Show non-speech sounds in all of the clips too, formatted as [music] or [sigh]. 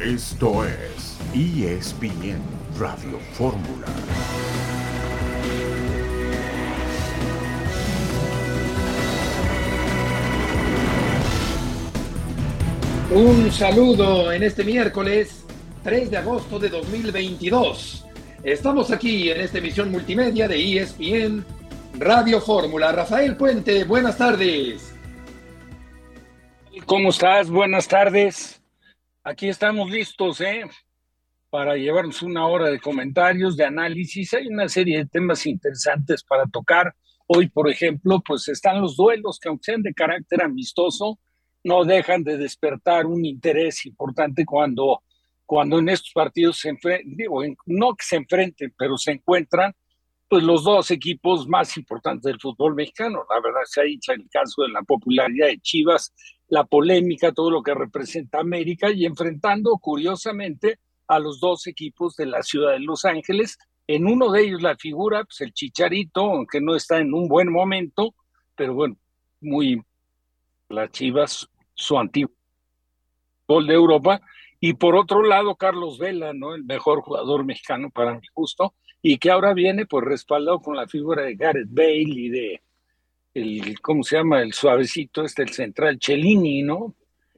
Esto es ESPN Radio Fórmula. Un saludo en este miércoles 3 de agosto de 2022. Estamos aquí en esta emisión multimedia de ESPN Radio Fórmula. Rafael Puente, buenas tardes. ¿Cómo estás? Buenas tardes. Aquí estamos listos, ¿eh? Para llevarnos una hora de comentarios, de análisis. Hay una serie de temas interesantes para tocar. Hoy, por ejemplo, pues están los duelos que aunque sean de carácter amistoso, no dejan de despertar un interés importante cuando, cuando en estos partidos se enfrentan, digo, no que se enfrenten, pero se encuentran pues los dos equipos más importantes del fútbol mexicano. La verdad se ha dicho el caso de la popularidad de Chivas, la polémica, todo lo que representa América y enfrentando curiosamente a los dos equipos de la ciudad de Los Ángeles. En uno de ellos la figura, pues el Chicharito, aunque no está en un buen momento, pero bueno, muy las Chivas, su antiguo gol de Europa. Y por otro lado, Carlos Vela, ¿no? El mejor jugador mexicano para mi gusto, y que ahora viene pues respaldado con la figura de Gareth Bale y de el, ¿cómo se llama? El suavecito, este, el central, Cellini, ¿no?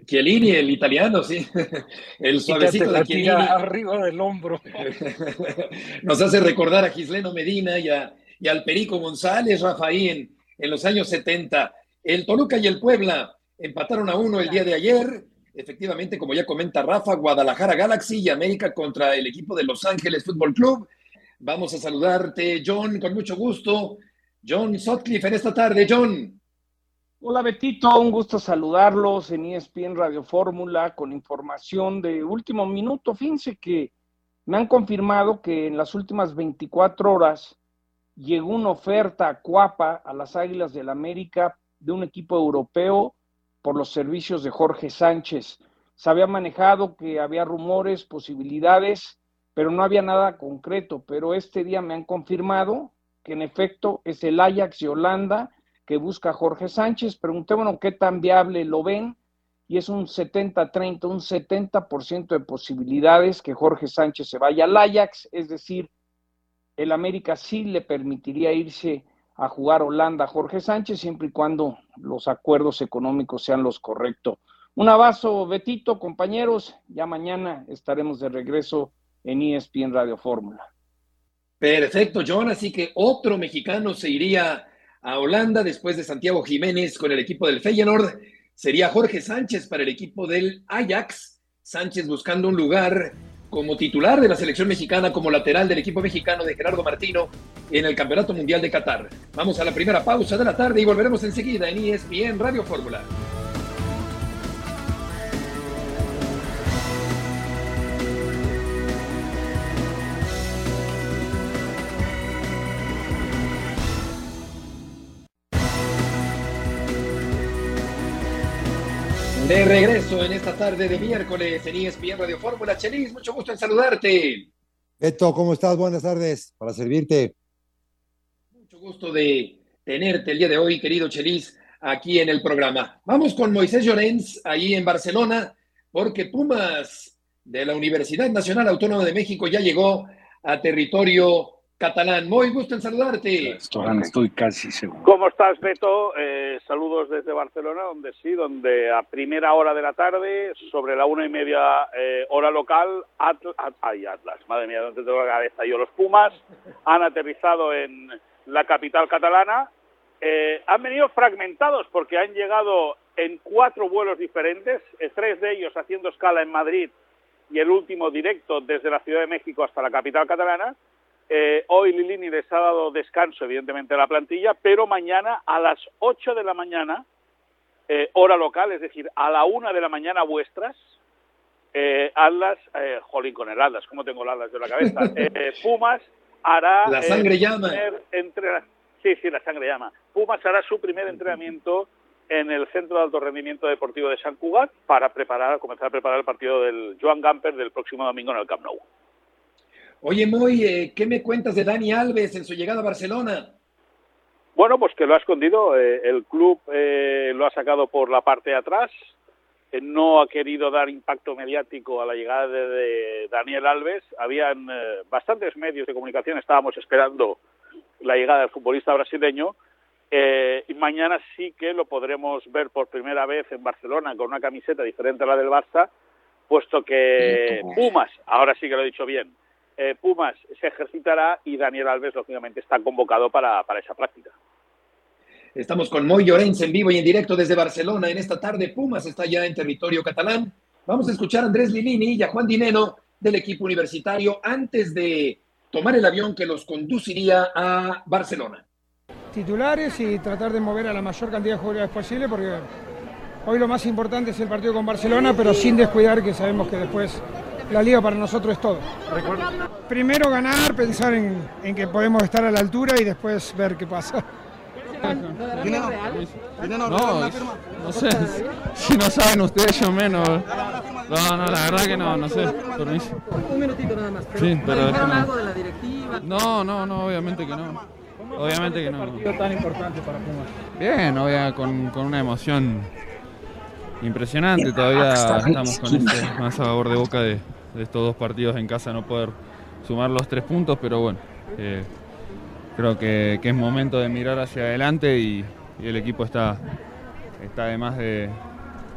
Chiellini, el italiano, sí. [laughs] El suavecito de Chiellini. arriba del hombro. [laughs] Nos hace recordar a Gisleno Medina y, a, y al Perico González, Rafael, en los años 70. El Toluca y el Puebla empataron a uno el día de ayer. Efectivamente, como ya comenta Rafa, Guadalajara Galaxy y América contra el equipo de Los Ángeles Fútbol Club. Vamos a saludarte, John, con mucho gusto. John Sotcliffe en esta tarde, John. Hola Betito, un gusto saludarlos en ESPN Radio Fórmula con información de último minuto. Fíjense que me han confirmado que en las últimas 24 horas llegó una oferta a Cuapa a las Águilas del América de un equipo europeo por los servicios de Jorge Sánchez. Se había manejado que había rumores, posibilidades, pero no había nada concreto. Pero este día me han confirmado que en efecto es el Ajax de Holanda que busca a Jorge Sánchez. Preguntémonos qué tan viable lo ven y es un 70-30, un 70% de posibilidades que Jorge Sánchez se vaya al Ajax, es decir, el América sí le permitiría irse a jugar Holanda Jorge Sánchez, siempre y cuando los acuerdos económicos sean los correctos. Un abrazo, Betito, compañeros. Ya mañana estaremos de regreso en ESPN Radio Fórmula. Perfecto, John. Así que otro mexicano se iría a Holanda después de Santiago Jiménez con el equipo del Feyenoord. Sería Jorge Sánchez para el equipo del Ajax. Sánchez buscando un lugar como titular de la selección mexicana, como lateral del equipo mexicano de Gerardo Martino en el Campeonato Mundial de Qatar. Vamos a la primera pausa de la tarde y volveremos enseguida en ESPN Radio Fórmula. De regreso en esta tarde de miércoles en ESPN Radio Fórmula. Chelis, mucho gusto en saludarte. Beto, ¿cómo estás? Buenas tardes, para servirte. Mucho gusto de tenerte el día de hoy, querido Chelis, aquí en el programa. Vamos con Moisés Llorens, ahí en Barcelona, porque Pumas de la Universidad Nacional Autónoma de México ya llegó a territorio catalán. Muy gusto en saludarte. Estoy casi seguro. ¿Cómo estás, Beto? Eh, saludos desde Barcelona, donde sí, donde a primera hora de la tarde, sobre la una y media eh, hora local, Atlas, ay, Atlas, madre mía, ¿dónde tengo la cabeza yo? Los Pumas han aterrizado en la capital catalana. Eh, han venido fragmentados porque han llegado en cuatro vuelos diferentes, tres de ellos haciendo escala en Madrid y el último directo desde la Ciudad de México hasta la capital catalana eh, hoy Lilini les ha dado descanso, evidentemente, a la plantilla, pero mañana a las 8 de la mañana, eh, hora local, es decir, a la 1 de la mañana vuestras, eh, Atlas, eh, jolín con el Atlas, ¿cómo tengo el Atlas de la cabeza? [laughs] Eh, Pumas hará... La sangre llama. Entre... Sí, sí, la sangre llama. Pumas hará su primer entrenamiento en el Centro de Alto Rendimiento Deportivo de San Cugat para preparar, comenzar a preparar el partido del Joan Gamper del próximo domingo en el Camp Nou. Oye, Moy, eh, ¿qué me cuentas de Dani Alves en su llegada a Barcelona? Bueno, pues que lo ha escondido. Eh, el club eh, lo ha sacado por la parte de atrás. eh, no ha querido dar impacto mediático a la llegada de, Daniel Alves. Habían eh, bastantes medios de comunicación, estábamos esperando la llegada del futbolista brasileño. Eh, y mañana sí que lo podremos ver por primera vez en Barcelona con una camiseta diferente a la del Barça, puesto que Pumas, ahora sí que lo he dicho bien, Pumas se ejercitará y Daniel Alves, lógicamente, está convocado para esa práctica. Estamos con Moy Llorens en vivo y en directo desde Barcelona en esta tarde. Pumas está ya en territorio catalán. Vamos a escuchar a Andrés Lilini y a Juan Dineno del equipo universitario antes de tomar el avión que los conduciría a Barcelona. Titulares y tratar de mover a la mayor cantidad de jugadores posible porque hoy lo más importante es el partido con Barcelona, pero sin descuidar que sabemos que después la liga para nosotros es todo. Primero ganar, pensar en, en que podemos estar a la altura y después ver qué pasa. ¿No No, sé. [laughs] Si no saben ustedes, yo menos. No, no, la verdad que no, no sé. Un minutito nada más. sí, pero algo de la directiva? No, no, no, obviamente que no. Obviamente que no. partido tan importante para Pumas? Bien, obviamente con, con una emoción impresionante. Todavía estamos con este más sabor de boca de, de, estos dos partidos en casa, no poder sumar los tres puntos, pero bueno. Eh, creo que, es momento de mirar hacia adelante y, el equipo está, está además de,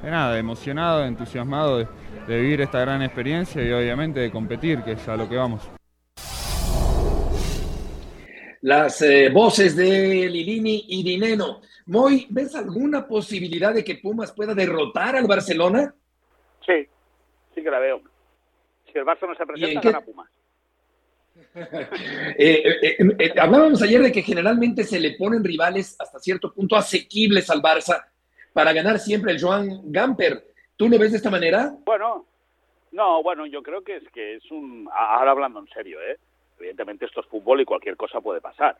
nada, emocionado, entusiasmado de, vivir esta gran experiencia y obviamente de competir, que es a lo que vamos. Las eh, voces de Lilini y Dineno. Moy, ¿ves alguna posibilidad de que Pumas pueda derrotar al Barcelona? Sí, sí que la veo. Si el Barça no se presenta, gana Pumas. [laughs] Eh, eh, eh, hablábamos ayer de que generalmente se le ponen rivales hasta cierto punto asequibles al Barça para ganar siempre el Joan Gamper. ¿Tú lo ves de esta manera? Bueno, no, bueno, yo creo que es que es un. Ahora hablando en serio, ¿eh? Evidentemente esto es fútbol y cualquier cosa puede pasar.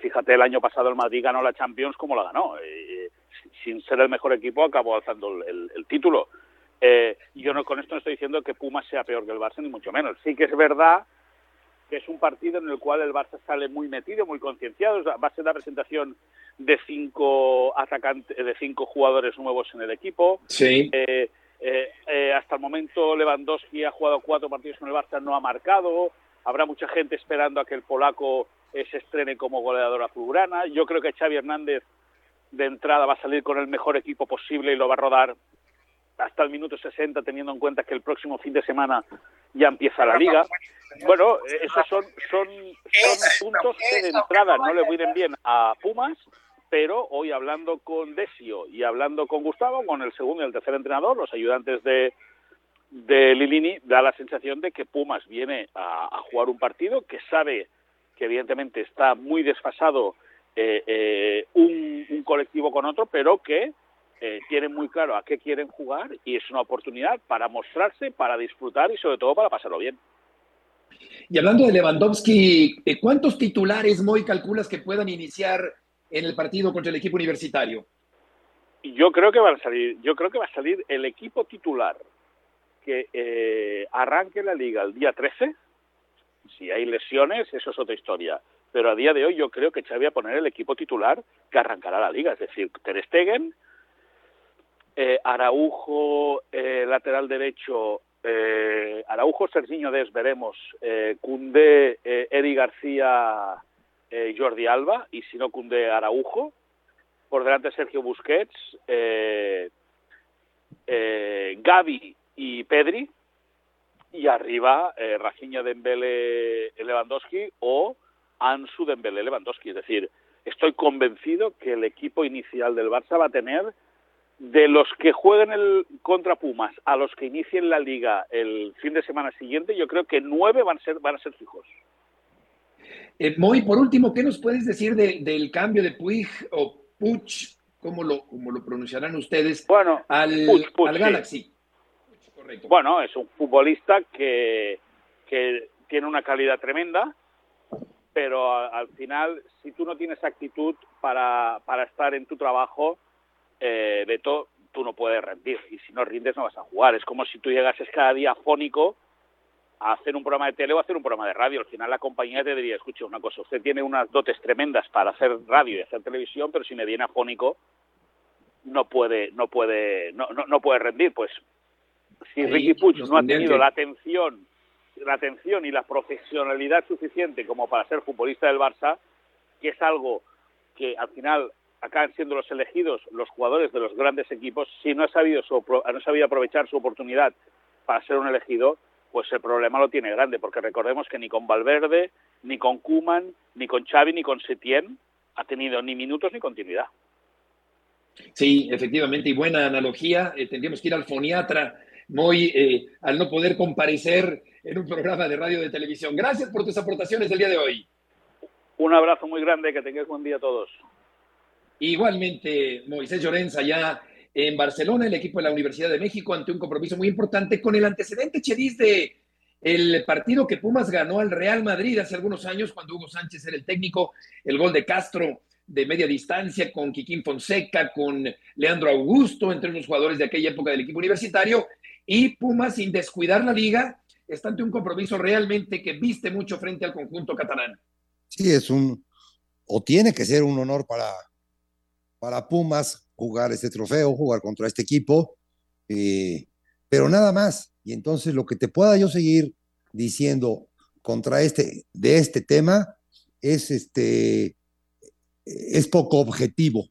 fíjate, el año pasado el Madrid ganó la Champions como la ganó. sin ser el mejor equipo acabó alzando el título. Eh, yo no con esto no estoy diciendo que Pumas sea peor que el Barça, ni mucho menos. Sí que es verdad que es un partido en el cual el Barça sale muy metido, muy concienciado. Va a ser la presentación de cinco atacantes, de cinco jugadores nuevos en el equipo. Sí. Eh, eh, hasta el momento Lewandowski ha jugado cuatro partidos con el Barça, no ha marcado. Habrá mucha gente esperando a que el polaco se estrene como goleador azulgrana. Yo creo que Xavi Hernández de entrada va a salir con el mejor equipo posible y lo va a rodar hasta el minuto 60, teniendo en cuenta que el próximo fin de semana ya empieza la liga. Bueno, esos son, son, son puntos que de entrada. No le vienen bien a Pumas, pero hoy hablando con Desio y hablando con Gustavo, con el segundo y el tercer entrenador, los ayudantes de, de Lilini, da la sensación de que Pumas viene a, jugar un partido que sabe que evidentemente está muy desfasado eh, eh, un, un colectivo con otro, pero que eh, tienen muy claro a qué quieren jugar y es una oportunidad para mostrarse, para disfrutar y sobre todo para pasarlo bien. Y hablando de Lewandowski, eh, ¿cuántos titulares, Moy, calculas que puedan iniciar en el partido contra el equipo universitario? Yo creo que van a salir, yo creo que va a salir el equipo titular que eh, arranque la liga el día 13. Si hay lesiones, eso es otra historia. Pero a día de hoy yo creo que Xavi va a poner el equipo titular que arrancará la liga, es decir, Ter Stegen, eh, Araujo, eh, lateral derecho, eh, Araujo, Serginho Des, veremos, eh, Cundé, Eri García, Jordi Alba, y si no Cundé, Araujo, por delante Sergio Busquets, Gaby y Pedri, y arriba eh, Rafinha Dembele Lewandowski o Ansu Dembele Lewandowski. Es decir, estoy convencido que el equipo inicial del Barça va a tener de los que jueguen el contra Pumas a los que inicien la liga el fin de semana siguiente, yo creo que nueve van a ser, van a ser fijos. Eh, Moy, por último, ¿qué nos puedes decir del cambio de Puig o Puch, como lo, como lo pronunciarán ustedes, bueno, al, Galaxy? Bueno, es un futbolista que, que tiene una calidad tremenda, pero al final, si tú no tienes actitud para, para estar en tu trabajo, eh, Beto, tú no puedes rendir y si no rindes no vas a jugar. Es como si tú llegases cada día fónico a hacer un programa de tele o a hacer un programa de radio. Al final la compañía te diría, escuche una cosa, usted tiene unas dotes tremendas para hacer radio y hacer televisión, pero si me viene afónico, no puede, no puede, no, no, no puede rendir. Pues si Ricky Puig no ha tenido la atención, la atención y la profesionalidad suficiente como para ser futbolista del Barça, que es algo que al final acaban siendo los elegidos los jugadores de los grandes equipos, si no ha sabido, su, no ha sabido aprovechar su oportunidad para ser un elegido, pues el problema lo tiene grande, porque recordemos que ni con Valverde, ni con Kuman, ni con Xavi, ni con Setién ha tenido ni minutos ni continuidad. Sí, efectivamente, y buena analogía. Eh, tendríamos que ir al foniatra, muy eh, al no poder comparecer en un programa de radio de televisión. Gracias por tus aportaciones del día de hoy. Un abrazo muy grande, que tengáis buen día a todos. Igualmente, Moisés Llorenza, ya en Barcelona, el equipo de la Universidad de México, ante un compromiso muy importante con el antecedente, Cheris, de el partido que Pumas ganó al Real Madrid hace algunos años, cuando Hugo Sánchez era el técnico, el gol de Castro de media distancia con Quiquín Fonseca, con Leandro Augusto, entre los jugadores de aquella época del equipo universitario, y Pumas, sin descuidar la liga, está ante un compromiso realmente que viste mucho frente al conjunto catalán. Sí, es un, o tiene que ser un honor para, para Pumas jugar este trofeo, jugar contra este equipo, eh, pero nada más. Y entonces lo que te pueda yo seguir diciendo contra este, de este tema es este, es poco objetivo,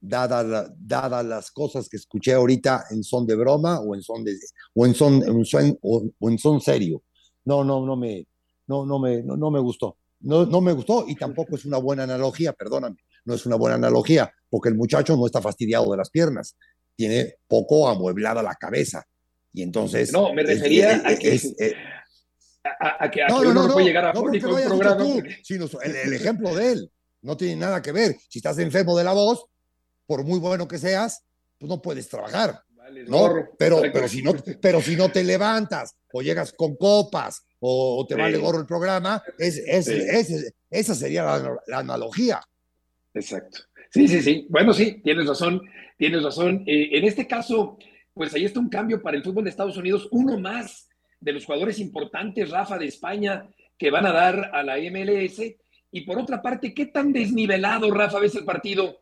dadas dada las cosas que escuché ahorita en son de broma o en son de, o en son o, en son serio. No, no, no me, no, no me, no, no me gustó. No, no me gustó y tampoco es una buena analogía, perdóname, no es una buena analogía, porque el muchacho no está fastidiado de las piernas, tiene poco amueblada la cabeza. Y entonces. No, me refería a que. a, que, no, no, puede llegar a no programa. sino el, ejemplo de él no tiene nada que ver. Si estás enfermo de la voz, por muy bueno que seas, pues no puedes trabajar. ¿no? pero, pero, si no, pero si no te levantas o llegas con copas o, te vale gorro el programa, es, es, esa sería la, analogía. Exacto. Sí, sí, sí. Bueno, sí, tienes razón, tienes razón. Eh, en este caso, pues ahí está un cambio para el fútbol de Estados Unidos, uno más de los jugadores importantes, Rafa, de España, que van a dar a la MLS y por otra parte, ¿qué tan desnivelado, Rafa, ves el partido?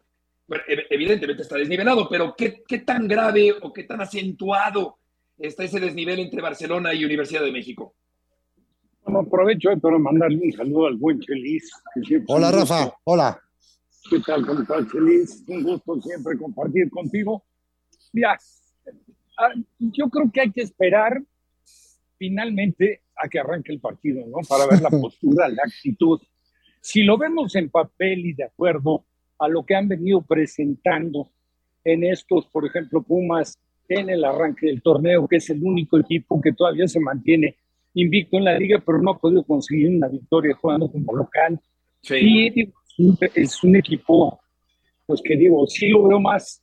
evidentemente está desnivelado, pero ¿qué, ¿qué, tan grave o qué tan acentuado está ese desnivel entre Barcelona y Universidad de México? Bueno, aprovecho para mandarle un saludo al buen Chelis. Hola, Rafa. Hola. ¿Qué tal? ¿Cómo estás, Chelis? Un gusto siempre compartir contigo. Mira, ah, yo creo que hay que esperar finalmente a que arranque el partido, ¿no? Para ver la [laughs] postura, la actitud si lo vemos en papel y de acuerdo a lo que han venido presentando en estos, por ejemplo, Pumas en el arranque del torneo, que es el único equipo que todavía se mantiene invicto en la liga, pero no ha podido conseguir una victoria jugando como local. Sí. Y es un equipo, pues que digo, sí lo veo más,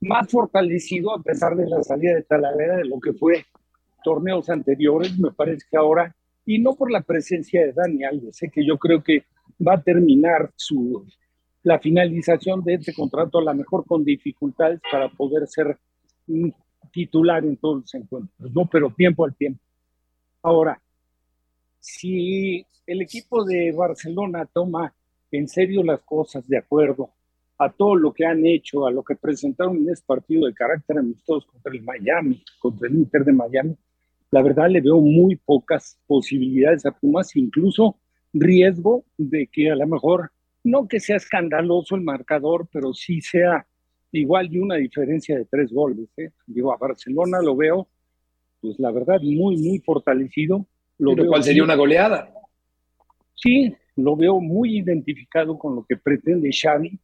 más fortalecido a pesar de la salida de Talavera de lo que fue torneos anteriores. Me parece que ahora, y no por la presencia de Dani Alves, sé que yo creo que va a terminar su, la finalización de este contrato a lo mejor con dificultades para poder ser titular en todos los encuentros, ¿no? Pero tiempo al tiempo. Ahora, si el equipo de Barcelona toma en serio las cosas de acuerdo a todo lo que han hecho, a lo que presentaron en este partido de carácter amistoso contra el Miami, contra el Inter de Miami, la verdad le veo muy pocas posibilidades a Pumas, incluso riesgo de que a lo mejor, no que sea escandaloso el marcador, pero sí sea igual de una diferencia de tres goles. ¿eh? Digo, a Barcelona lo veo, pues la verdad, muy, muy fortalecido. Lo ¿Pero cuál sería una goleada? Sí, lo veo muy identificado con lo que pretende Xavi.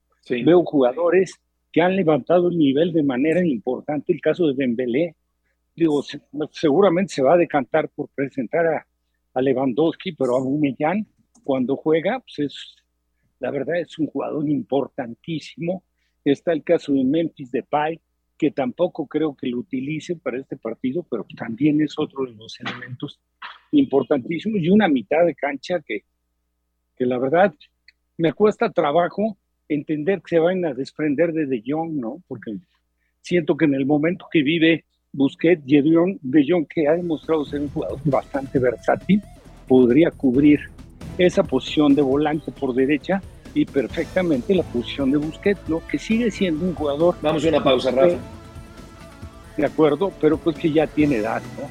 Veo jugadores que han levantado el nivel de manera importante. El caso de Dembélé, digo, seguramente se va a decantar por presentar a, a Lewandowski, pero a Bumellán cuando juega, pues es, la verdad es un jugador importantísimo. Está el caso de Memphis Depay, que tampoco creo que lo utilice para este partido, pero también es otro de los elementos importantísimos y una mitad de cancha que, que la verdad me cuesta trabajo entender que se van a desprender de De Jong, ¿no? Porque siento que en el momento que vive Busquets y De Jong, que ha demostrado ser un jugador bastante versátil, podría cubrir esa posición de volante por derecha y perfectamente la posición de Busquets, ¿no? Que sigue siendo un jugador. Vamos a una pausa, Rafa. De acuerdo, pero pues que ya tiene edad, ¿no?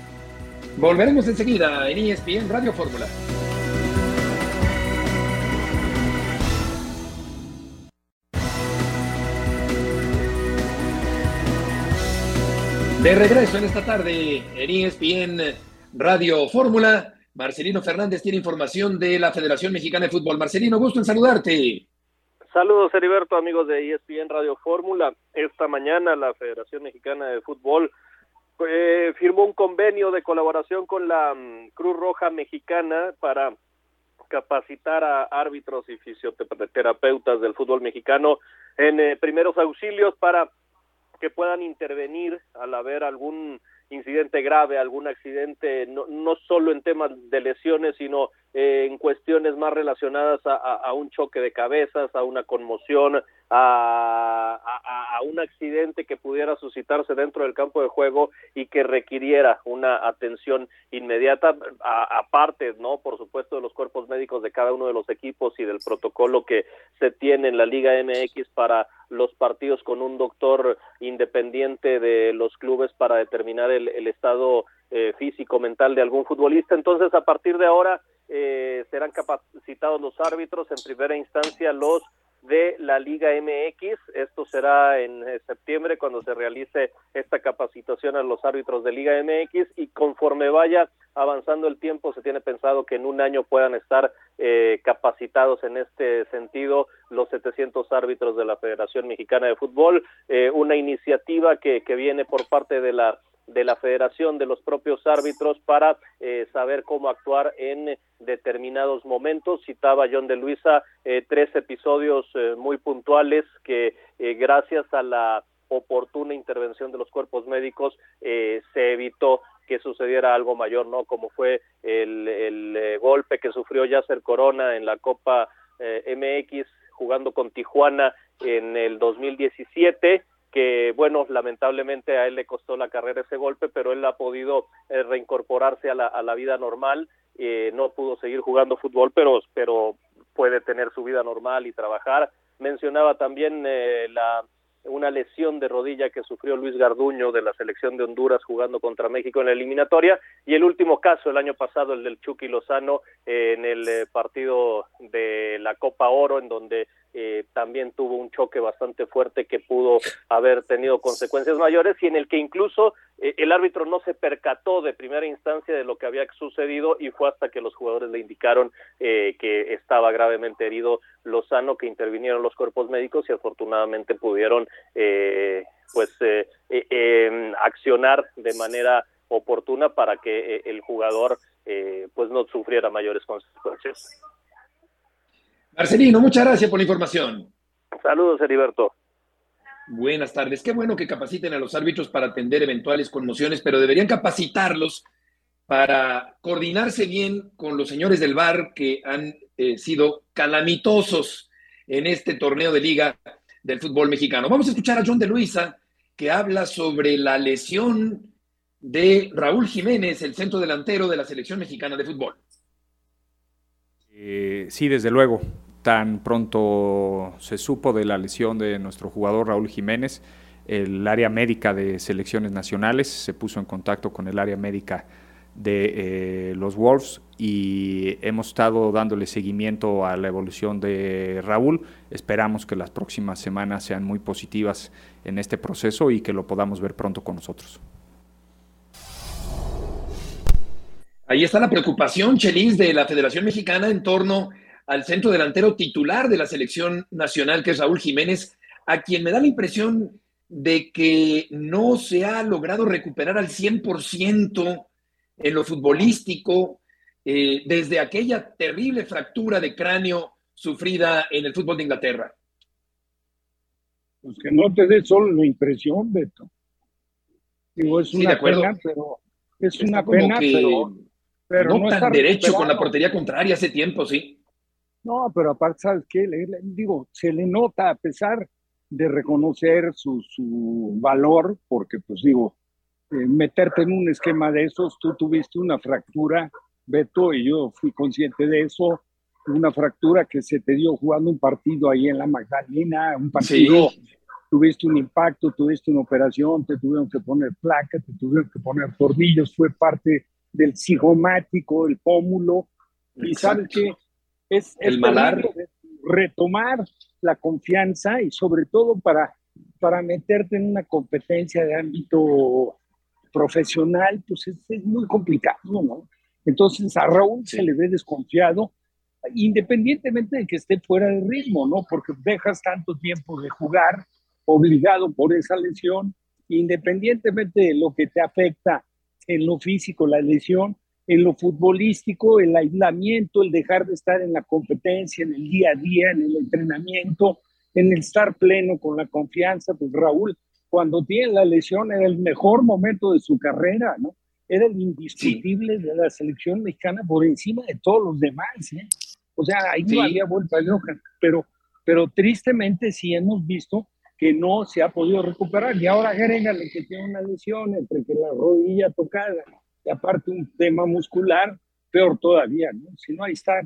Volveremos enseguida en ESPN Radio Fórmula. De regreso en esta tarde en ESPN Radio Fórmula, Marcelino Fernández tiene información de la Federación Mexicana de Fútbol. Marcelino, gusto en saludarte. Saludos, Heriberto, amigos de ESPN Radio Fórmula. Esta mañana la Federación Mexicana de Fútbol eh, firmó un convenio de colaboración con la um, Cruz Roja Mexicana para capacitar a árbitros y fisioterapeutas del fútbol mexicano en eh, primeros auxilios para que puedan intervenir al haber algún incidente grave, algún accidente, no, no solo en temas de lesiones, sino eh, en cuestiones más relacionadas a, un choque de cabezas, a una conmoción, a, a, un accidente que pudiera suscitarse dentro del campo de juego y que requiriera una atención inmediata, aparte, ¿no? Por supuesto, de los cuerpos médicos de cada uno de los equipos y del protocolo que se tiene en la Liga MX para los partidos con un doctor independiente de los clubes para determinar el, el estado eh, físico mental de algún futbolista. Entonces, a partir de ahora eh, serán capacitados los árbitros en primera instancia los de la Liga MX. Esto será en eh, septiembre cuando se realice esta capacitación a los árbitros de Liga MX y conforme vaya avanzando el tiempo se tiene pensado que en un año puedan estar eh, capacitados en este sentido los 700 árbitros de la Federación Mexicana de Fútbol, eh, una iniciativa que, que viene por parte de la de la federación, de los propios árbitros para eh, saber cómo actuar en determinados momentos. Citaba John de Luisa eh, tres episodios eh, muy puntuales que gracias a la oportuna intervención de los cuerpos médicos se evitó que sucediera algo mayor, ¿no? Como fue el, el golpe que sufrió Yasser Corona en la Copa MX jugando con Tijuana en el 2017 que bueno, lamentablemente a él le costó la carrera ese golpe, pero él ha podido eh, reincorporarse a la, a la vida normal, eh, no pudo seguir jugando fútbol, pero, pero puede tener su vida normal y trabajar. Mencionaba también eh, la una lesión de rodilla que sufrió Luis Garduño de la selección de Honduras jugando contra México en la eliminatoria y el último caso el año pasado el del Chucky Lozano en el partido de la Copa Oro en donde eh, también tuvo un choque bastante fuerte que pudo haber tenido consecuencias mayores y en el que incluso eh, el árbitro no se percató de primera instancia de lo que había sucedido y fue hasta que los jugadores le indicaron eh, que estaba gravemente herido Lozano que intervinieron los cuerpos médicos y afortunadamente pudieron pues em, accionar de manera oportuna para que el jugador pues no sufriera mayores consecuencias. Marcelino, muchas gracias por la información. Saludos, Heriberto. Buenas tardes. Qué bueno que capaciten a los árbitros para atender eventuales conmociones, pero deberían capacitarlos para coordinarse bien con los señores del VAR que han eh, sido calamitosos en este torneo de liga del fútbol mexicano. Vamos a escuchar a John de Luisa que habla sobre la lesión de Raúl Jiménez, el centro delantero de la selección mexicana de fútbol. Eh, sí, desde luego tan pronto se supo de la lesión de nuestro jugador Raúl Jiménez, el área médica de selecciones nacionales se puso en contacto con el área médica de eh, los Wolves y hemos estado dándole seguimiento a la evolución de Raúl. Esperamos que las próximas semanas sean muy positivas en este proceso y que lo podamos ver pronto con nosotros. Ahí está la preocupación, Chelis, de la Federación Mexicana en torno al centro delantero titular de la selección nacional, que es Raúl Jiménez, a quien me da la impresión de que no se ha logrado recuperar al 100% en lo futbolístico eh, desde aquella terrible fractura de cráneo sufrida en el fútbol de Inglaterra. Pues que no te dé solo la impresión, Beto. Digo, es una pena, pero es una pena, pero, no, tan derecho con la portería contraria hace tiempo, sí. No, pero aparte, ¿sabes qué? Le, digo, se le nota a pesar de reconocer su, su valor, porque pues digo, eh, meterte en un esquema de esos, tú tuviste una fractura, Beto, y yo fui consciente de eso, una fractura que se te dio jugando un partido ahí en la Magdalena, un partido, tuviste un impacto, tuviste una operación, te tuvieron que poner placa, te tuvieron que poner tornillos, fue parte del cigomático, el pómulo, y sabes que es, el malar. retomar la confianza y sobre todo para, para meterte en una competencia de ámbito profesional, pues es, muy complicado, ¿no? Entonces a Raúl se le ve desconfiado, independientemente de que esté fuera de ritmo, ¿no? Porque dejas tanto tiempo de jugar, obligado por esa lesión, independientemente de lo que te afecta en lo físico, la lesión, en lo futbolístico, el aislamiento, el dejar de estar en la competencia, en el día a día, en el entrenamiento, en el estar pleno con la confianza, pues Raúl, cuando tiene la lesión era el mejor momento de su carrera, ¿no? Era el indiscutible de la selección mexicana por encima de todos los demás, ¿eh? O sea, ahí no había vuelta loca, pero, pero tristemente sí hemos visto que no se ha podido recuperar. Y ahora agrégale que tiene una lesión entre que la rodilla tocada y aparte un tema muscular, peor todavía, ¿no? Si no, ahí está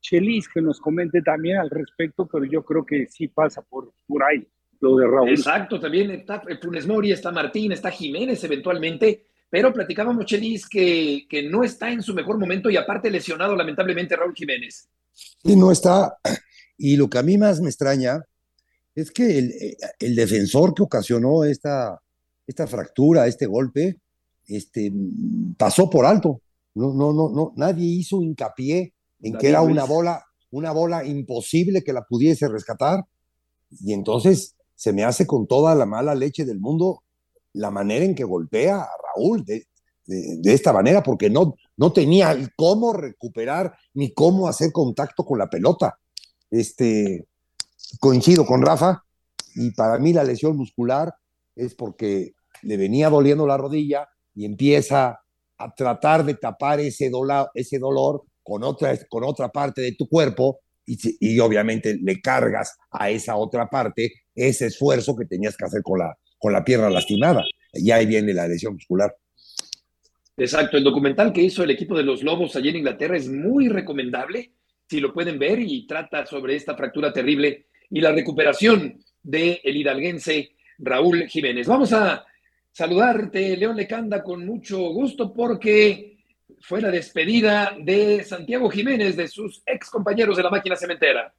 Chelis que nos comente también al respecto, pero yo creo que sí pasa por, por ahí lo de Raúl. Exacto, también está Funes Mori, está Martín, está Jiménez eventualmente, pero platicábamos, Chelis, que, que no está en su mejor momento y aparte lesionado lamentablemente Raúl Jiménez. Sí, no está. Y lo que a mí más me extraña es que el, el defensor que ocasionó esta, esta fractura, este golpe, este, pasó por alto. No, no, no, no, nadie hizo hincapié en que era una bola, una bola imposible que la pudiese rescatar. Y entonces se me hace con toda la mala leche del mundo la manera en que golpea a Raúl de, de, esta manera, porque no, no tenía cómo recuperar ni cómo hacer contacto con la pelota. Este, coincido con Rafa, y para mí la lesión muscular es porque le venía doliendo la rodilla y empieza a tratar de tapar ese, dolor, ese dolor con otra, con otra parte de tu cuerpo y, y, obviamente le cargas a esa otra parte ese esfuerzo que tenías que hacer con la, con la pierna lastimada. Y ahí viene la lesión muscular. Exacto, el documental que hizo el equipo de los Lobos allí en Inglaterra es muy recomendable, si lo pueden ver, y trata sobre esta fractura terrible y la recuperación del el hidalguense Raúl Jiménez. Vamos a saludarte, León Lecanda, con mucho gusto porque fue la despedida de Santiago Jiménez, de sus ex compañeros de la máquina cementera.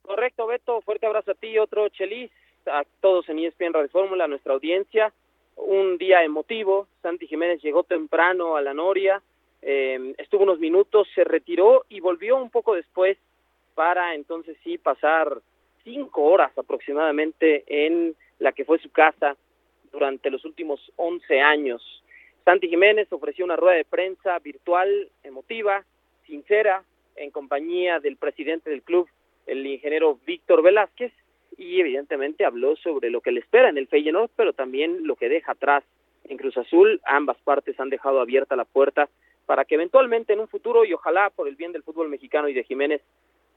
Correcto, Beto, fuerte abrazo a ti, otro Chelis, a todos en ESPN Radio Fórmula, a nuestra audiencia. Un día emotivo, Santi Jiménez llegó temprano a la Noria, eh, estuvo unos minutos, se retiró y volvió un poco después para entonces sí pasar cinco horas aproximadamente en la que fue su casa durante los últimos 11 años. Santi Jiménez ofreció una rueda de prensa virtual, emotiva, sincera, en compañía del presidente del club, el ingeniero Víctor Velázquez, y evidentemente habló sobre lo que le espera en el Feyenoord, pero también lo que deja atrás en Cruz Azul. Ambas partes han dejado abierta la puerta para que eventualmente en un futuro, y ojalá por el bien del fútbol mexicano y de Jiménez,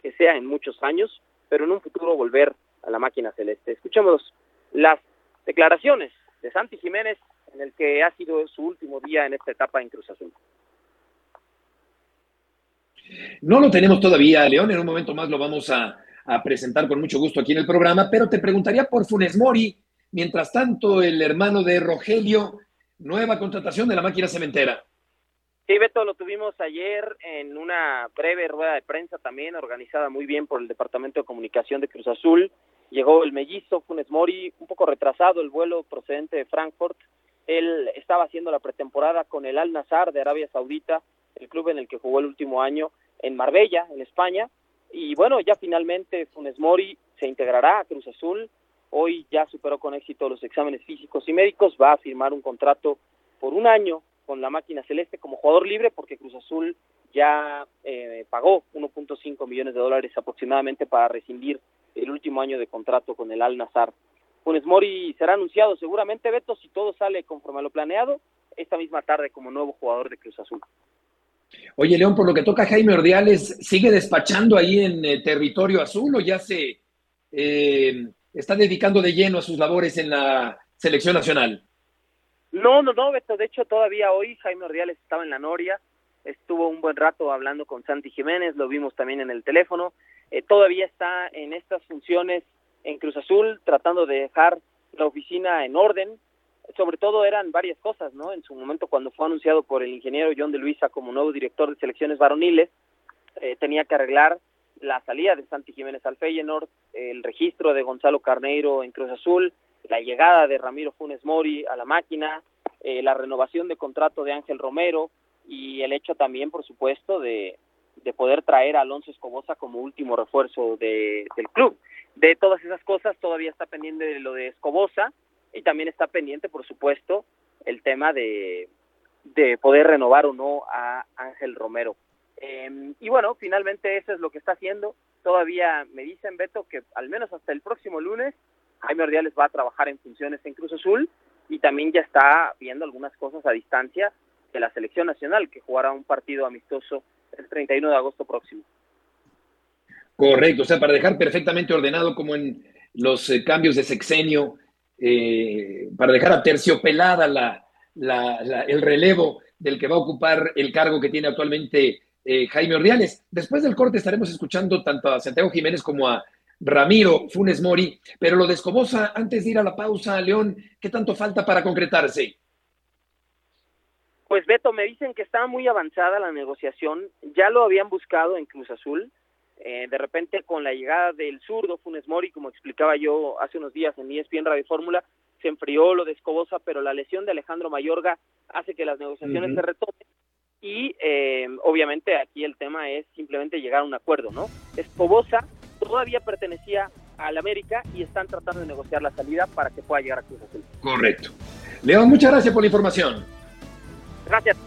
que sea en muchos años, pero en un futuro volver a la máquina celeste. Escuchemos las declaraciones de Santi Jiménez en el que ha sido su último día en esta etapa en Cruz Azul. No lo tenemos todavía, León. En un momento más lo vamos a, presentar con mucho gusto aquí en el programa, pero te preguntaría por Funes Mori. Mientras tanto, el hermano de Rogelio, nueva contratación de la máquina cementera. Sí, Beto, lo tuvimos ayer en una breve rueda de prensa también, organizada muy bien por el Departamento de Comunicación de Cruz Azul. Llegó el mellizo Funes Mori, un poco retrasado el vuelo procedente de Frankfurt. Él estaba haciendo la pretemporada con el Al Nazar de Arabia Saudita, el club en el que jugó el último año en Marbella, en España. Y bueno, ya finalmente Funes Mori se integrará a Cruz Azul. Hoy ya superó con éxito los exámenes físicos y médicos. Va a firmar un contrato por un año con la máquina celeste como jugador libre porque Cruz Azul ya eh, pagó 1.5 millones de dólares aproximadamente para rescindir el último año de contrato con el Al Nazar. Funes Mori será anunciado seguramente, Beto, si todo sale conforme a lo planeado, esta misma tarde como nuevo jugador de Cruz Azul. Oye, León, por lo que toca Jaime Ordiales, ¿sigue despachando ahí en eh, territorio azul o ya se eh, está dedicando de lleno a sus labores en la selección nacional? No, no, no, Beto. De hecho, todavía hoy Jaime Ordiales estaba en la Noria. Estuvo un buen rato hablando con Santi Jiménez, lo vimos también en el teléfono, eh, todavía está en estas funciones en Cruz Azul, tratando de dejar la oficina en orden, sobre todo eran varias cosas, ¿no? En su momento cuando fue anunciado por el ingeniero John de Luisa como nuevo director de selecciones varoniles, eh, tenía que arreglar la salida de Santi Jiménez al Feyenoord, el registro de Gonzalo Carneiro en Cruz Azul, la llegada de Ramiro Funes Mori a la máquina, eh, la renovación de contrato de Ángel Romero y el hecho también, por supuesto, de, de poder traer a Alonso Escobosa como último refuerzo de, del club. De todas esas cosas todavía está pendiente lo de Escobosa y también está pendiente, por supuesto, el tema de, de poder renovar o no a Ángel Romero. Eh, y bueno, finalmente eso es lo que está haciendo. Todavía me dicen, Beto, que al menos hasta el próximo lunes Jaime Ordiales va a trabajar en funciones en Cruz Azul y también ya está viendo algunas cosas a distancia de la selección nacional que jugará un partido amistoso el 31 de agosto próximo. Correcto, o sea, para dejar perfectamente ordenado como en los eh, cambios de sexenio, eh, para dejar aterciopelada la, la, la, el relevo del que va a ocupar el cargo que tiene actualmente eh, Jaime Ordiales. Después del corte estaremos escuchando tanto a Santiago Jiménez como a Ramiro Funes Mori, pero lo de antes de ir a la pausa, León, ¿qué tanto falta para concretarse? Pues Beto, me dicen que está muy avanzada la negociación, ya lo habían buscado en Cruz Azul, eh, de repente con la llegada del zurdo Funes Mori, como explicaba yo hace unos días en ESPN Radio Fórmula, se enfrió lo de Escobosa, pero la lesión de Alejandro Mayorga hace que las negociaciones uh -huh. se retomen y eh, obviamente aquí el tema es simplemente llegar a un acuerdo, ¿no? Escobosa todavía pertenecía al América y están tratando de negociar la salida para que pueda llegar a Cruz Azul. Correcto. León, muchas gracias por la información. Gracias.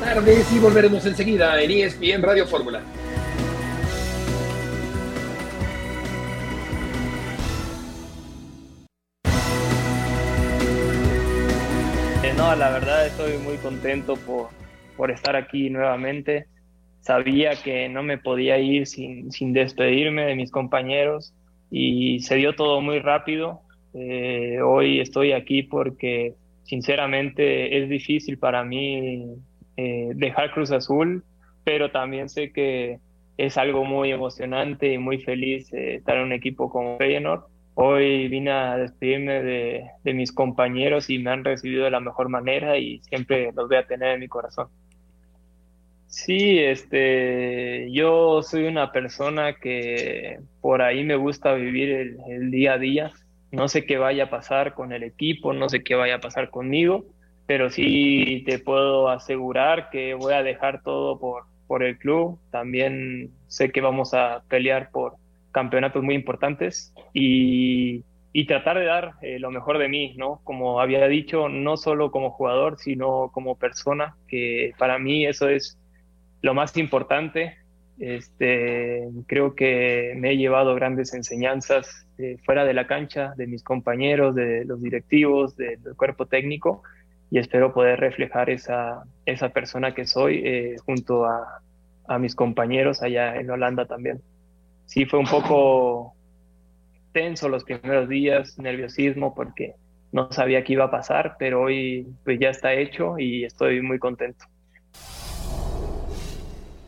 Tardes y volveremos enseguida en ESPN Radio Fórmula. No, la verdad estoy muy contento por, por estar aquí nuevamente. Sabía que no me podía ir sin, sin despedirme de mis compañeros y se dio todo muy rápido. Eh, hoy estoy aquí porque sinceramente es difícil para mí eh, dejar Cruz Azul, pero también sé que es algo muy emocionante y muy feliz eh, estar en un equipo como Feyenoord. Hoy vine a despedirme de, mis compañeros y me han recibido de la mejor manera y siempre los voy a tener en mi corazón. Sí, este, yo soy una persona que por ahí me gusta vivir el día a día. No sé qué vaya a pasar con el equipo, no sé qué vaya a pasar conmigo, pero sí te puedo asegurar que voy a dejar todo por, por el club. También sé que vamos a pelear por campeonatos muy importantes y, y tratar de dar eh, lo mejor de mí, ¿no? Como había dicho, no solo como jugador, sino como persona, que para mí eso es lo más importante. Este, creo que me he llevado grandes enseñanzas eh, fuera de la cancha, de mis compañeros, de los directivos, de, del cuerpo técnico, y espero poder reflejar esa, esa persona que soy eh, junto a, a mis compañeros allá en Holanda también sí fue un poco tenso los primeros días, nerviosismo porque no sabía qué iba a pasar, pero hoy pues ya está hecho y estoy muy contento.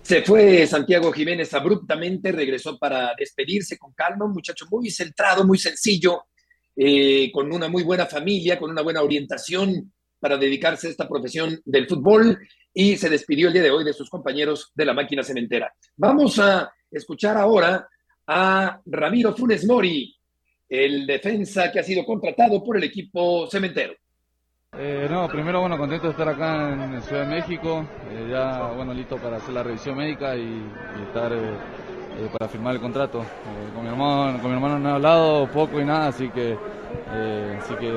Se fue Santiago Jiménez abruptamente, regresó para despedirse con calma, un muchacho muy centrado, muy sencillo, eh, con una muy buena familia, con una buena orientación para dedicarse a esta profesión del fútbol y se despidió el día de hoy de sus compañeros de la máquina cementera. Vamos a escuchar ahora a Ramiro Funes Mori, el defensa que ha sido contratado por el equipo cementero. Eh, no, primero, bueno, contento de estar acá en Ciudad de México, eh, ya, bueno, listo para hacer la revisión médica y, y estar eh, para firmar el contrato. con, mi hermano, con mi hermano no he hablado poco y nada, así que, así que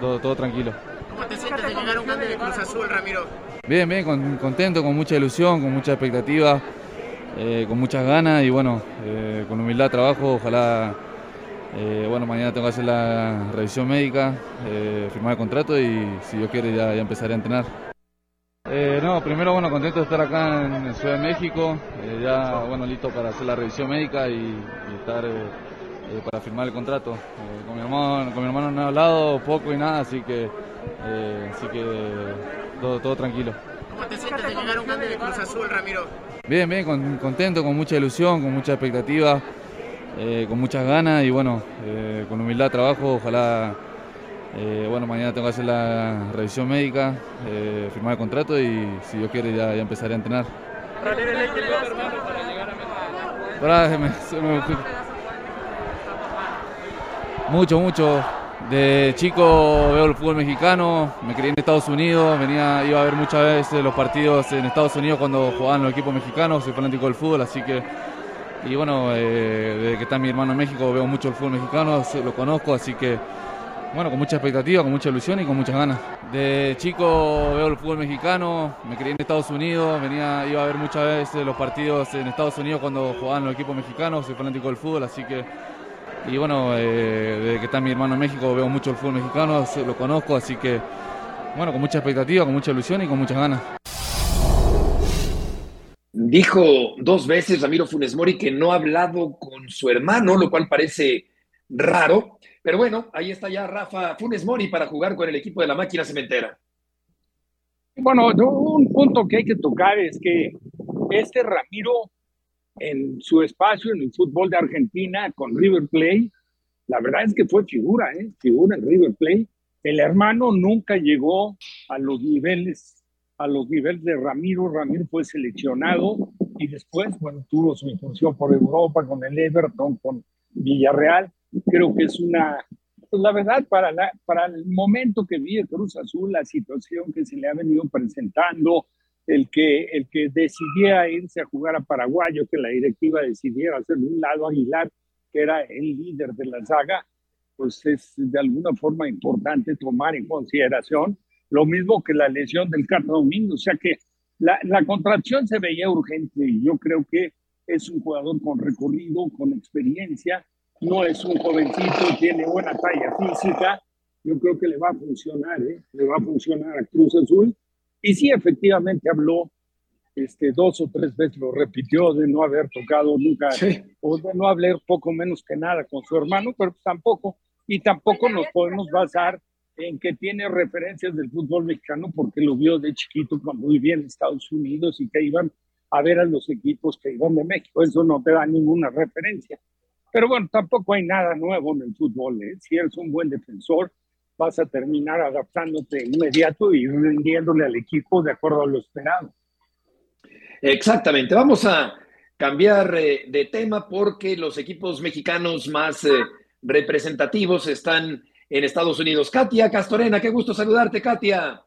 todo, todo tranquilo. ¿Cómo te sientes de llegar a un cambio de Cruz Azul, Ramiro? Bien, bien, con, contento, con mucha ilusión, con mucha expectativa. Eh, con muchas ganas y bueno, eh, con humildad trabajo, ojalá, eh, bueno, mañana tengo que hacer la revisión médica, firmar el contrato y si Dios quiere ya, ya empezaré a entrenar. no, primero, bueno, contento de estar acá en Ciudad de México, ya, bueno, listo para hacer la revisión médica y, y estar para firmar el contrato. con, mi hermano, con mi hermano no he hablado poco y nada, así que, Eh, así que todo, todo tranquilo. ¿Cómo te sientes de llegar a un cambio de Cruz Azul, Ramiro? Bien, bien, con- contento, con mucha ilusión, con mucha expectativa, eh, con muchas ganas y bueno, eh, con humildad trabajo. Ojalá, eh, bueno, mañana tengo que hacer la revisión médica, firmar el contrato y si Dios quiere ya, ya empezaré a entrenar. Pará, se me- se me- Mucho, mucho. De chico veo el fútbol mexicano, me crié en Estados Unidos, venía, iba a ver muchas veces los partidos en Estados Unidos cuando jugaban los equipos mexicanos, soy fanático del fútbol, así que, y bueno, eh, desde que está mi hermano en México veo mucho el fútbol mexicano, lo conozco, así que, bueno, con mucha expectativa, con mucha ilusión y con muchas ganas. De chico veo el fútbol mexicano, me crié en Estados Unidos, venía, iba a ver muchas veces los partidos en Estados Unidos cuando jugaban los equipos mexicanos, soy fanático del fútbol, así que, y bueno, eh, desde que está mi hermano en México veo mucho el fútbol mexicano, lo conozco, así que, bueno, con mucha expectativa, con mucha ilusión y con muchas ganas. Dijo dos veces Ramiro Funes Mori que no ha hablado con su hermano, lo cual parece raro. Pero bueno, ahí está ya Rafa Funes Mori para jugar con el equipo de la máquina cementera. Bueno, no, un punto que hay que tocar es que este Ramiro, en su espacio en el fútbol de Argentina con River Plate, la verdad es que fue figura, ¿eh? figura en River Plate. El hermano nunca llegó a los niveles, a los niveles de Ramiro. Ramiro fue seleccionado y después, bueno, tuvo su incursión por Europa con el Everton, con Villarreal. Creo que es una, pues la verdad, para, la, para el momento que vive Cruz Azul, la situación que se le ha venido presentando, el que, el que decidiera irse a jugar a Paraguay, o que la directiva decidiera hacer un lado Aguilar, que era el líder de la saga, pues es de alguna forma importante tomar en consideración lo mismo que la lesión del Cata Domingo, o sea que la, la contracción se veía urgente y yo creo que es un jugador con recorrido, con experiencia, no es un jovencito, tiene buena talla física, yo creo que le va a funcionar, ¿eh? le va a funcionar a Cruz Azul. Y sí, efectivamente habló este, dos o tres veces, lo repitió de no haber tocado nunca, o de no hablar poco menos que nada con su hermano, pero tampoco, y tampoco nos podemos basar en que tiene referencias del fútbol mexicano porque lo vio de chiquito cuando vivía en Estados Unidos y que iban a ver a los equipos que iban de México. Eso no te da ninguna referencia. Pero bueno, tampoco hay nada nuevo en el fútbol. ¿eh? Si eres un buen defensor, vas a terminar adaptándote inmediato y rindiéndole al equipo de acuerdo a lo esperado. Exactamente. Vamos a cambiar eh, de tema porque los equipos mexicanos más eh, representativos están en Estados Unidos. Katia Castorena, qué gusto saludarte, Katia.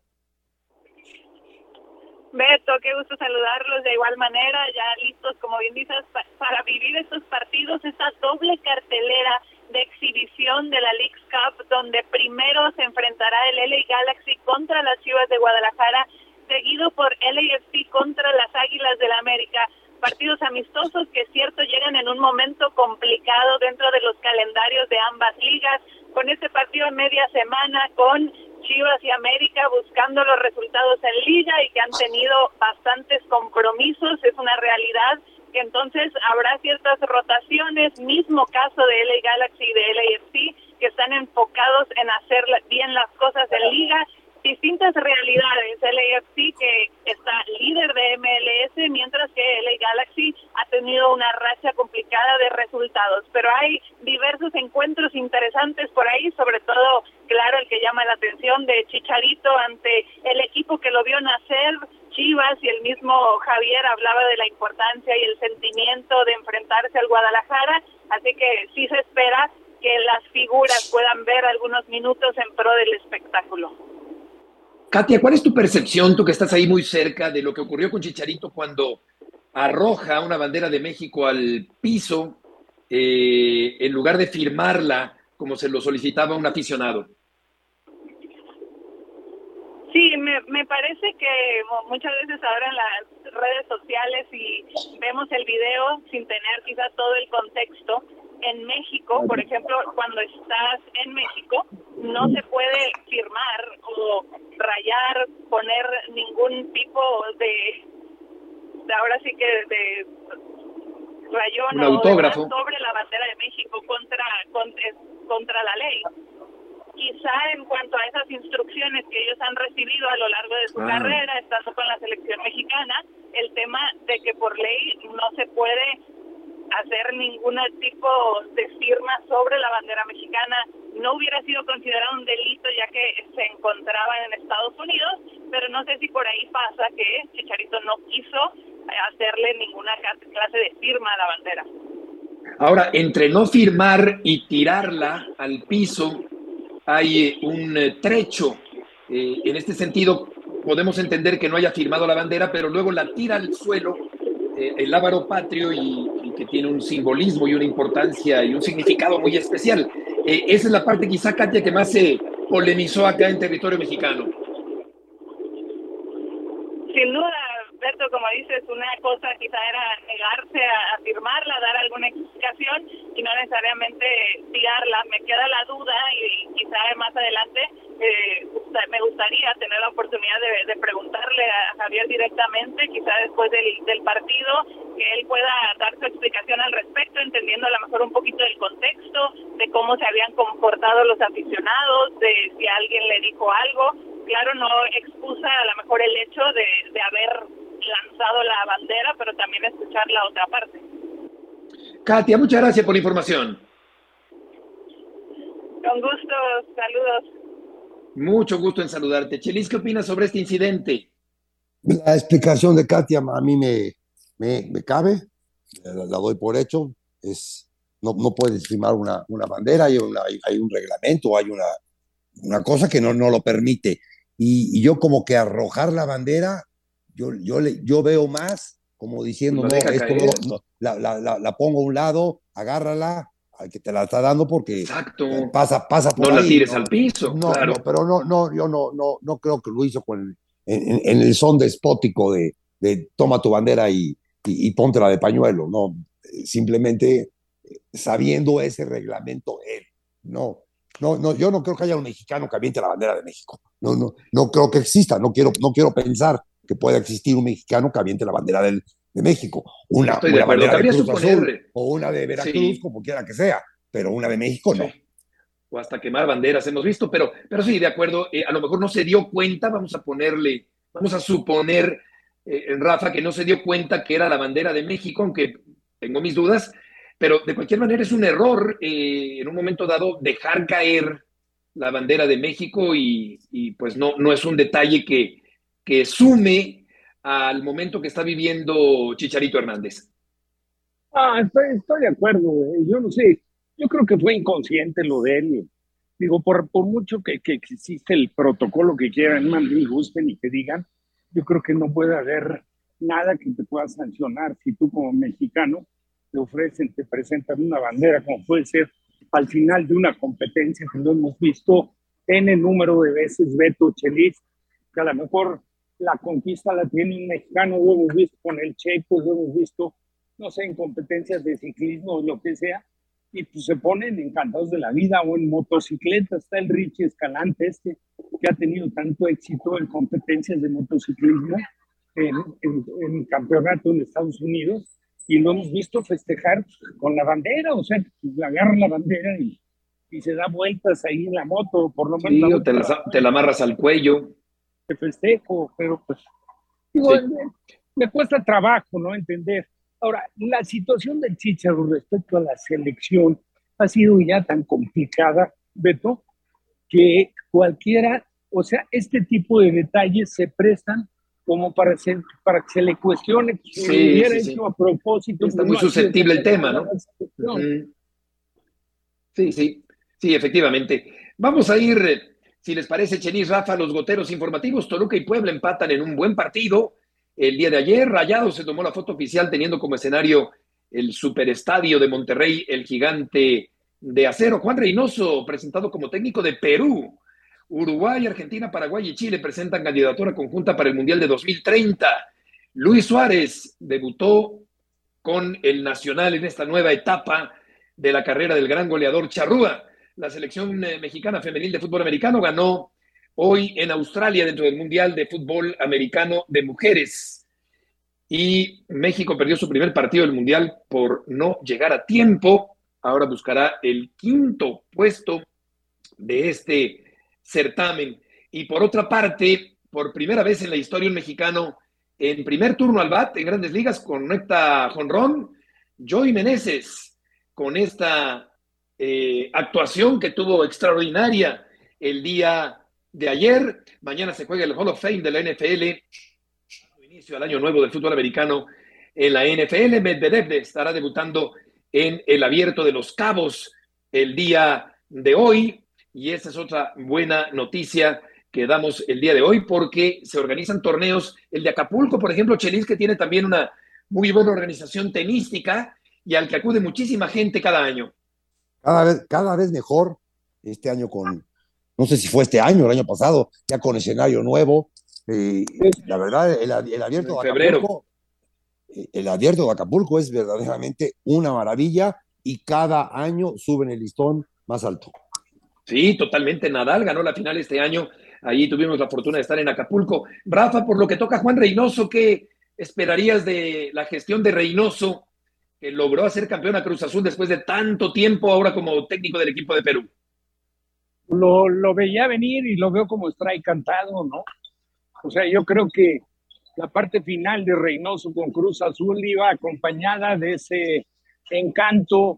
Beto, qué gusto saludarlos de igual manera, ya listos, como bien dices, pa- para vivir estos partidos, esta doble cartelera de exhibición de la Leagues Cup, donde primero se enfrentará el LA Galaxy contra las Chivas de Guadalajara, seguido por LAFC contra las Águilas del la América. Partidos amistosos que cierto llegan en un momento complicado dentro de los calendarios de ambas ligas, con este partido en media semana, con Chivas y América buscando los resultados en liga y que han tenido bastantes compromisos, es una realidad que entonces habrá ciertas rotaciones, mismo caso de LA Galaxy y de LAFC, que están enfocados en hacer bien las cosas en liga, distintas realidades, LAFC que está líder de MLS, mientras que LA Galaxy ha tenido una racha complicada de resultados, pero hay diversos encuentros interesantes por ahí, sobre todo, claro, el que llama la atención de Chicharito ante el equipo que lo vio nacer, Chivas, y el mismo Javier hablaba de la importancia y el sentimiento de enfrentarse al Guadalajara, así que sí se espera que las figuras puedan ver algunos minutos en pro del espectáculo. Katia, ¿cuál es tu percepción, tú que estás ahí muy cerca, de lo que ocurrió con Chicharito cuando arroja una bandera de México al piso eh, en lugar de firmarla como se lo solicitaba un aficionado? Sí, me, me parece que mu- muchas veces ahora en las redes sociales y vemos el video sin tener quizás todo el contexto, en México, por ejemplo, cuando estás en México, no se puede firmar o rayar, poner ningún tipo de, de ahora sí que de rayón Un o autógrafo. sobre la bandera de México contra, con- es- contra la ley. quizá en cuanto a esas instrucciones que ellos han recibido a lo largo de su Ah. carrera, estando con la selección mexicana, el tema de que por ley no se puede hacer ningún tipo de firma sobre la bandera mexicana no hubiera sido considerado un delito ya que se encontraba en Estados Unidos, pero no sé si por ahí pasa que Chicharito no quiso hacerle ninguna clase de firma a la bandera. Ahora, entre no firmar y tirarla al piso, hay eh, un eh, trecho. Eh, en este sentido, podemos entender que no haya firmado la bandera, pero luego la tira al suelo, el lábaro patrio, y que tiene un simbolismo y una importancia y un significado muy especial. Eh, esa es la parte quizá, Katia, que más se polemizó acá en territorio mexicano. Sin duda, Beto, como dices, una cosa quizá era negarse a, a firmarla, dar alguna explicación y no necesariamente tirarla. Me queda la duda y, quizá más adelante eh, me gustaría tener la oportunidad de, de preguntarle a Javier directamente, quizá después del, del partido, que él pueda dar su explicación al respecto, entendiendo a lo mejor un poquito del contexto, de cómo se habían comportado los aficionados, de si alguien le dijo algo. Claro, no excusa a lo mejor el hecho de, de haber lanzado la bandera, pero también escuchar la otra parte. Katia, muchas gracias por la información. Con gusto, saludos. Mucho gusto en saludarte. Chelis, ¿qué opinas sobre este incidente? La explicación de Katia a mí me, me, me cabe, la, la doy por hecho. Es, no, no puedes firmar una, una bandera, hay, una- hay, hay un reglamento, hay una, una cosa que no, no lo permite. Y, y yo como que arrojar la bandera, yo, yo, le, yo veo más como diciendo, no, esto no- no, la, la, la, la pongo a un lado, agárrala al que te la está dando porque pasa, pasa por No la tires al piso, No, claro. no, pero no, no, yo no, no, no creo que lo hizo con en, en- en el son despótico de, de toma tu bandera y, y, y póntela de pañuelo, no, simplemente eh, sabiendo ese reglamento él, no, no, no, yo no creo que haya un mexicano que aviente la bandera de México, no, no, no creo que exista, no quiero, no quiero pensar que pueda existir un mexicano que aviente la bandera del, de México, una, Estoy de acuerdo. bandera de Cruz Azul o una de Veracruz, Sí. como quiera que sea, pero una de México no. o hasta quemar banderas hemos visto, pero, pero sí, de acuerdo, eh, a lo mejor no se dio cuenta, vamos a ponerle, vamos a suponer, eh, Rafa, que no se dio cuenta que era la bandera de México, aunque tengo mis dudas, pero de cualquier manera es un error eh, en un momento dado dejar caer la bandera de México y, y, pues no, no es un detalle que, que sume al momento que está viviendo Chicharito Hernández. Ah, estoy, estoy de acuerdo, güey. Yo no sé, yo creo que fue inconsciente lo de él. Digo, por, por mucho que, que existe el protocolo que quieran, manden y gusten y que digan, yo creo que no puede haber nada que te pueda sancionar si tú como mexicano te ofrecen, te presentan una bandera, como puede ser al final de una competencia que lo hemos visto en el número de veces, Beto Chelis, que a lo mejor la conquista la tiene un mexicano, lo hemos visto con el Checo, lo hemos visto, no sé, en competencias de ciclismo o lo que sea, y pues se ponen encantados de la vida o en motocicleta. Está el Richie Escalante este, que ha tenido tanto éxito en competencias de motociclismo en, en, en campeonato en Estados Unidos, y lo hemos visto festejar con la bandera, o sea, pues, agarra la bandera y, y se da vueltas ahí en la moto, por lo menos Sí, o te la, te la amarras al cuello. De festejo, pero pues digo, Sí. me, me cuesta trabajo, ¿no? Entender. Ahora, la situación del Chicharo respecto a la selección ha sido ya tan complicada, Beto, que cualquiera, o sea, este tipo de detalles se prestan como para, ser, para que se le cuestione que Sí, hubiera sí, hecho a propósito. Está muy susceptible el tema, ¿no? Sí, sí, sí, efectivamente. Vamos a ir, eh, si les parece, Chelis, Rafa, los goteros informativos. Toluca y Puebla empatan en un buen partido. El día de ayer, Rayado se tomó la foto oficial teniendo como escenario el superestadio de Monterrey, el gigante de acero. Juan Reynoso, presentado como técnico de Perú. Uruguay, Argentina, Paraguay y Chile presentan candidatura conjunta para el Mundial de 2030. Luis Suárez debutó con el Nacional en esta nueva etapa de la carrera del gran goleador Charrúa. La selección eh, mexicana femenil de fútbol americano ganó hoy en Australia dentro del Mundial de Fútbol Americano de Mujeres. Y México perdió su primer partido del Mundial por no llegar a tiempo. Ahora buscará el quinto puesto de este certamen. Y por otra parte, por primera vez en la historia un mexicano en primer turno al bat en grandes ligas conecta Jonrón, Joey Meneses, con esta eh, actuación que tuvo extraordinaria el día de ayer. Mañana se juega el Hall of Fame de la NFL, inicio al año nuevo del fútbol americano en la NFL. Medvedev estará debutando en el Abierto de los Cabos el día de hoy. Y esa es otra buena noticia que damos el día de hoy porque se organizan torneos. El de Acapulco, por ejemplo, Chelis, que tiene también una muy buena organización tenística y al que acude muchísima gente cada año. Cada vez, cada vez mejor, este año con, no sé si fue este año, el año pasado, ya con escenario nuevo. Eh, la verdad, el, el abierto de Acapulco, eh, el abierto de Acapulco es verdaderamente una maravilla y cada año suben el listón más alto. Sí, totalmente. Nadal ganó la final este año. Allí tuvimos la fortuna de estar en Acapulco. Rafa, por lo que toca Juan Reynoso, ¿qué esperarías de la gestión de Reynoso, que logró hacer campeón a Cruz Azul después de tanto tiempo ahora como técnico del equipo de Perú? Lo, lo veía venir y lo veo como strike cantado, ¿no? O sea, yo creo que la parte final de Reynoso con Cruz Azul iba acompañada de ese encanto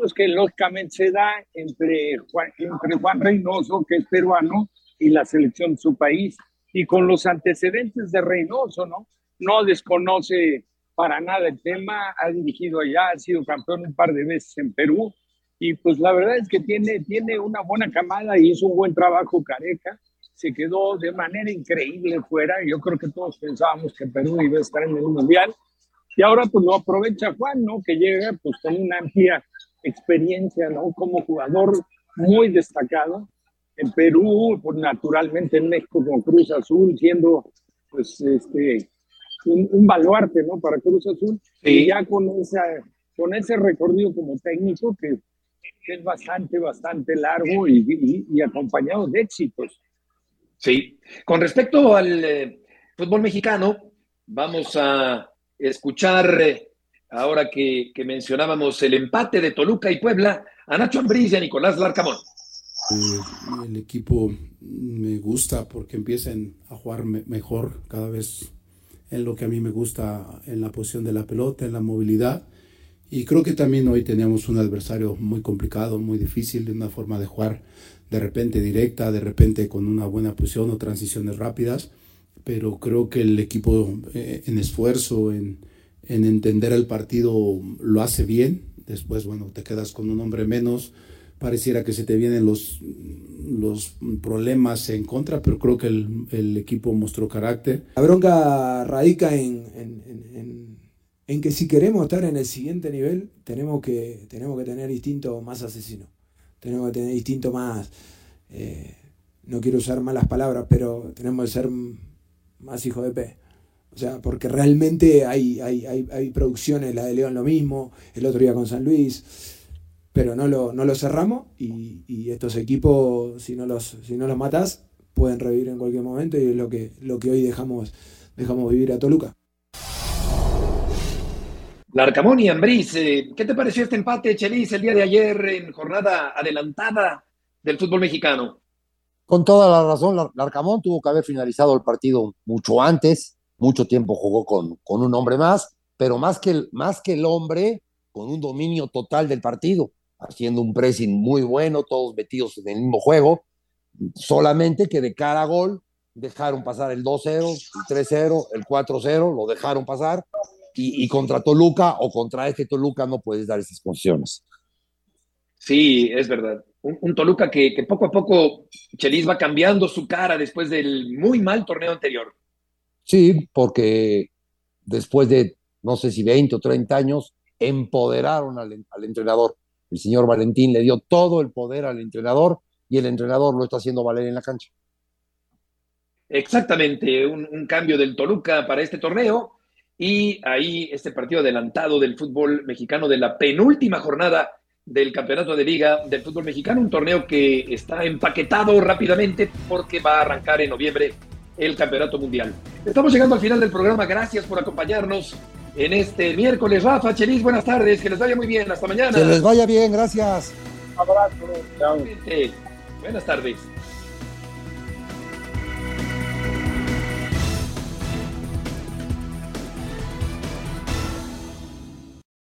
pues que lógicamente se da entre Juan, entre Juan Reynoso, que es peruano, y la selección de su país, y con los antecedentes de Reynoso, ¿no? No desconoce para nada el tema, ha dirigido allá, ha sido campeón un par de veces en Perú, y pues la verdad es que tiene, tiene una buena camada y hizo un buen trabajo Careca, se quedó de manera increíble fuera, yo creo que todos pensábamos que Perú iba a estar en el Mundial, y ahora pues lo aprovecha Juan, ¿no? Que llega pues con una amplia experiencia, ¿no? Como jugador muy destacado en Perú, pues naturalmente en México con Cruz Azul, siendo pues este un, un baluarte, ¿no? Para Cruz Azul. Y ya con, esa, con ese recorrido como técnico que, es bastante, bastante largo y, y, acompañado de éxitos. Sí. Con respecto al eh, fútbol mexicano, vamos a escuchar eh, ahora que, mencionábamos el empate de Toluca y Puebla, a Nacho Ambriz y a Nicolás Larcamón. El equipo me gusta porque empiezan a jugar mejor cada vez en lo que a mí me gusta, en la posición de la pelota, en la movilidad. Y creo que también hoy teníamos un adversario muy complicado, muy difícil, de una forma de jugar de repente directa, de repente con una buena posición o transiciones rápidas. Pero creo que el equipo eh, en esfuerzo, en, en entender el partido lo hace bien. Después, bueno, te quedas con un hombre menos. Pareciera que se te vienen los, los problemas en contra, pero creo que el, el equipo mostró carácter. La bronca radica en, en, en, en, que si queremos estar en el siguiente nivel, tenemos que, tenemos que tener instinto más asesino. Tenemos que tener instinto más... Eh, no quiero usar malas palabras, pero tenemos que ser más hijo de P. O sea, porque realmente hay, hay, hay, hay, producciones, la de León lo mismo, el otro día con San Luis, pero no lo, no lo cerramos y, y, estos equipos, si no los, si no los matas, pueden revivir en cualquier momento y es lo que, lo que hoy dejamos, dejamos vivir a Toluca. Larcamón y Ambriz, eh, ¿qué te pareció este empate, Chelis, el día de ayer en jornada adelantada del fútbol mexicano? Con toda la razón, Larcamón tuvo que haber finalizado el partido mucho antes, mucho tiempo jugó con, con un hombre más, pero más que, el, más que el hombre, con un dominio total del partido, haciendo un pressing muy bueno, todos metidos en el mismo juego, solamente que de cara a gol dejaron pasar el 2-0, el 3-0, el 4-0, lo dejaron pasar, y, y, contra Toluca o contra este Toluca no puedes dar esas posiciones. Sí, es verdad. Un, un Toluca que, que, poco a poco Chelis va cambiando su cara después del muy mal torneo anterior. Sí, porque después de, no sé si 20 o 30 años, empoderaron al, al, entrenador. El señor Valentín le dio todo el poder al entrenador y el entrenador lo está haciendo valer en la cancha. Exactamente, un, un cambio del Toluca para este torneo y ahí este partido adelantado del fútbol mexicano de la penúltima jornada del campeonato de liga del fútbol mexicano, un torneo que está empaquetado rápidamente porque va a arrancar en noviembre el Campeonato Mundial. Estamos llegando al final del programa. Gracias por acompañarnos en este miércoles. Rafa, Chelis, buenas tardes. Que les vaya muy bien. Hasta mañana. Que les vaya bien. Gracias. Un abrazo. Chao. Buenas tardes.